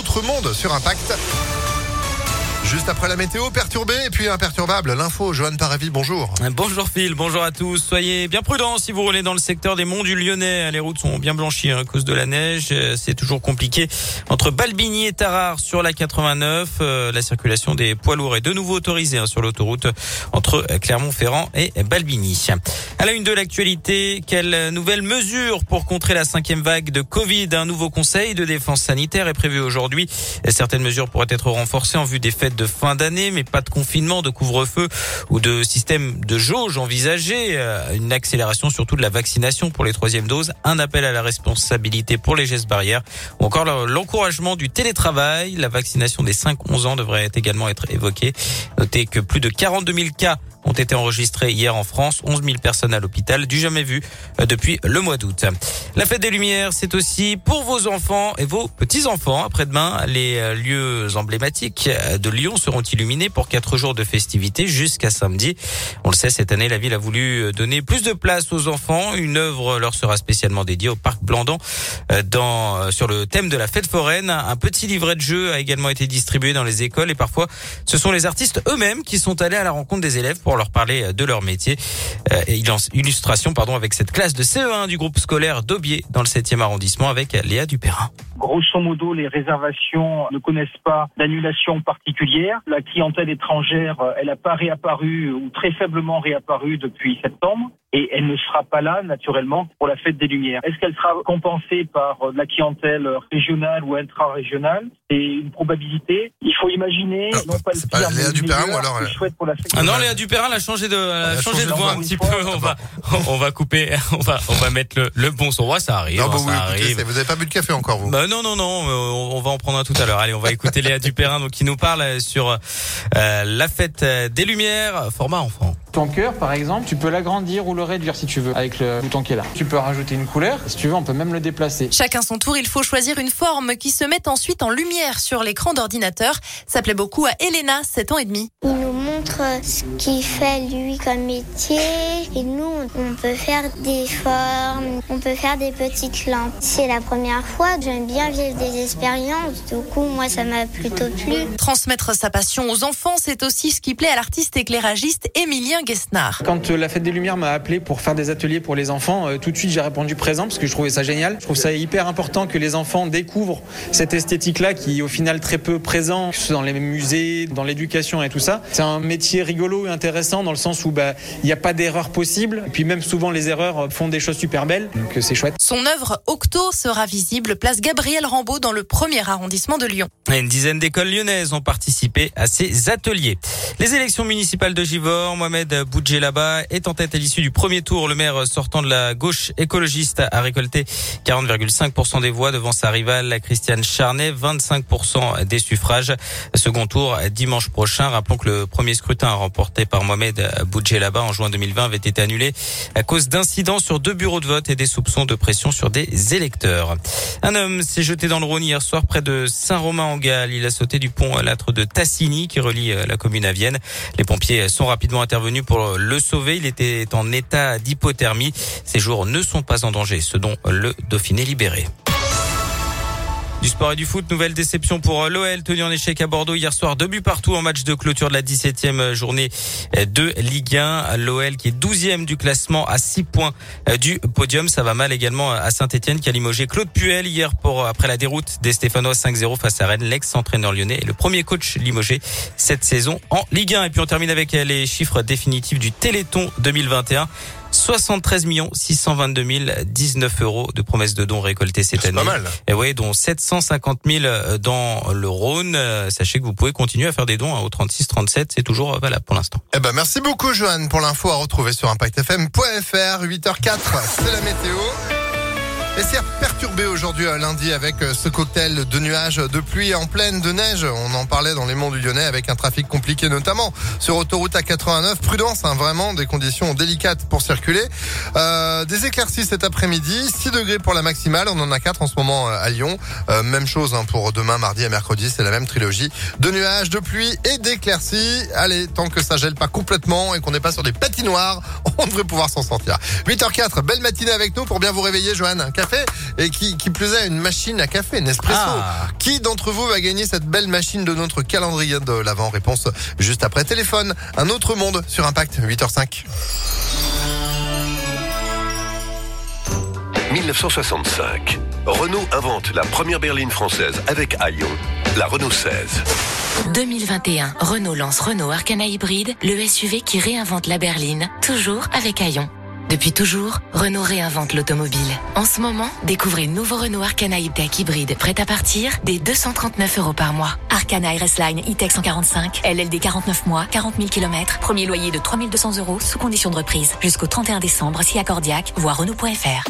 autre monde sur Impact. Juste après la météo, perturbée et puis imperturbable. L'info, Johan Paravi, bonjour. Bonjour Phil, bonjour à tous. Soyez bien prudents si vous roulez dans le secteur des monts du Lyonnais. Les routes sont bien blanchies hein, à cause de la neige. C'est toujours compliqué. Entre Balbigny et Tarare sur la 89, euh, la circulation des poids lourds est de nouveau autorisée hein, sur l'autoroute entre Clermont-Ferrand et Balbigny. À la une de l'actualité, quelles nouvelles mesures pour contrer la cinquième vague de Covid? Un nouveau conseil de défense sanitaire est prévu aujourd'hui. Certaines mesures pourraient être renforcées en vue des fêtes de fin d'année, mais pas de confinement, de couvre-feu ou de système de jauge envisagé. Euh, une accélération surtout de la vaccination pour les troisièmes doses, un appel à la responsabilité pour les gestes barrières ou encore l'encouragement du télétravail. La vaccination des 5-11 ans devrait également être évoquée. Notez que plus de 42 000 cas ont été enregistrés hier en France. 11 000 personnes à l'hôpital, du jamais vu euh, depuis le mois d'août. La fête des Lumières, c'est aussi pour vos enfants et vos petits-enfants. Après-demain, les euh, lieux emblématiques euh, de Lyon seront illuminés pour quatre jours de festivités jusqu'à samedi. On le sait, cette année, la ville a voulu donner plus de place aux enfants. Une œuvre leur sera spécialement dédiée au parc Blandan dans, sur le thème de la fête foraine. Un petit livret de jeu a également été distribué dans les écoles et parfois ce sont les artistes eux-mêmes qui sont allés à la rencontre des élèves pour leur parler de leur métier. Euh, et illustration pardon avec cette classe de CE1 du groupe scolaire d'Aubier dans le 7e arrondissement avec Léa Dupérin. Grosso modo, les réservations ne connaissent pas d'annulation particulière. La clientèle étrangère, euh, elle n'a pas réapparu ou très faiblement réapparu depuis septembre et elle ne sera pas là naturellement pour la fête des Lumières. Est-ce qu'elle sera compensée par euh, la clientèle régionale ou intra-régionale? C'est une probabilité. Il faut imaginer, non pas le pire, Léa Dupérin ou alors chouette pour la fête. Ah non, Léa Dupérin a changé de, a changé de voix un petit peu. On va, on va couper, on va, on va mettre le, le bon son. Ouais, ça arrive. Non, bah, ça oui, arrive. Écoutez, vous n'avez pas bu de café encore, vous bah, Non, non, non. Euh, on va en prendre un tout à l'heure. Allez, on va écouter Léa Dupérin, donc qui nous parle sur euh, la fête des Lumières, format enfant. Ton cœur, par exemple, tu peux l'agrandir ou le réduire si tu veux, avec le bouton qui est là. Tu peux rajouter une couleur, si tu veux, on peut même le déplacer. Chacun son tour, il faut choisir une forme qui se met ensuite en lumière sur l'écran d'ordinateur. Ça plaît beaucoup à Elena, 7 ans et demi. Il nous montre ce qu'il fait lui comme métier et nous, on peut faire des formes, on peut faire des petites lampes. C'est la première fois, j'aime bien vivre des expériences, du coup, moi, ça m'a plutôt plu. Transmettre sa passion aux enfants, c'est aussi ce qui plaît à l'artiste éclairagiste Quand euh, la Fête des Lumières m'a appelé pour faire des ateliers pour les enfants, euh, tout de suite j'ai répondu présent parce que je trouvais ça génial. Je trouve ça hyper important que les enfants découvrent cette esthétique-là qui est au final très peu présent, dans les musées, dans l'éducation et tout ça. C'est un métier rigolo et intéressant dans le sens où bah, il n'y a pas d'erreur possible. Et puis même souvent les erreurs font des choses super belles, donc euh, c'est chouette. Son œuvre Octo sera visible place Gabriel Rambaud dans le premier arrondissement de Lyon. Une dizaine d'écoles lyonnaises ont participé à ces ateliers. Les élections municipales de Givor, Mohamed là-bas est en tête à l'issue du premier tour. Le maire sortant de la gauche écologiste a récolté 40,5% des voix devant sa rivale Christiane Charnet, 25% des suffrages. Second tour dimanche prochain. Rappelons que le premier scrutin remporté par Mohamed là-bas en juin 2020 avait été annulé à cause d'incidents sur deux bureaux de vote et des soupçons de pression sur des électeurs. Un homme s'est jeté dans le Rhône hier soir près de Saint-Romain-en-Galles. Il a sauté du pont à l'âtre de Tassini qui relie la commune à Vienne. Les pompiers sont rapidement intervenus pour le sauver. Il était en état d'hypothermie. Ses jours ne sont pas en danger, ce dont le Dauphiné libéré. Du sport et du foot, nouvelle déception pour l'OL tenu en échec à Bordeaux hier soir. Deux buts partout en match de clôture de la 17e journée de Ligue 1. L'OL qui est 12e du classement à 6 points du podium. Ça va mal également à Saint-Etienne qui a limogé Claude Puel hier pour après la déroute des Stéphanois 5-0 face à Rennes. L'ex-entraîneur lyonnais et le premier coach limogé cette saison en Ligue 1. Et puis on termine avec les chiffres définitifs du Téléthon 2021. 73 622 019 euros de promesses de dons récoltés cette année. Pas mal. Et oui, dont 750 000 dans le Rhône. Sachez que vous pouvez continuer à faire des dons hein, au 36 37. C'est toujours valable pour l'instant. Eh ben, merci beaucoup, Johan, pour l'info à retrouver sur impactfm.fr. 8h04, c'est la météo. Et c'est perturbé aujourd'hui lundi avec euh, ce cocktail de nuages, de pluie en pleine de neige. On en parlait dans les monts du Lyonnais avec un trafic compliqué notamment sur autoroute A89. Prudence, hein, vraiment des conditions délicates pour circuler. Euh, des éclaircies cet après-midi, 6 degrés pour la maximale. On en a 4 en ce moment euh, à Lyon. Euh, même chose hein, pour demain, mardi et mercredi. C'est la même trilogie de nuages, de pluie et d'éclaircies. Allez, tant que ça gèle pas complètement et qu'on n'est pas sur des patinoires, on devrait pouvoir s'en sortir. 8h04, belle matinée avec nous pour bien vous réveiller, Joanne. Café et qui, qui plus est une machine à café, Nespresso. Ah. Qui d'entre vous va gagner cette belle machine de notre calendrier de l'avant Réponse juste après téléphone? Un autre monde sur Impact, 8h05. 1965. Renault invente la première berline française avec Aion, la Renault 16. 2021, Renault lance Renault Arcana Hybride, le SUV qui réinvente la berline, toujours avec Aion. Depuis toujours, Renault réinvente l'automobile. En ce moment, découvrez le nouveau Renault Arcana E-Tech hybride prêt à partir des 239 euros par mois. Arcana RS Line E-Tech 145, LLD 49 mois, 40 000 km, premier loyer de 3200 euros sous condition de reprise. Jusqu'au 31 décembre si accordiaque, voire Renault.fr.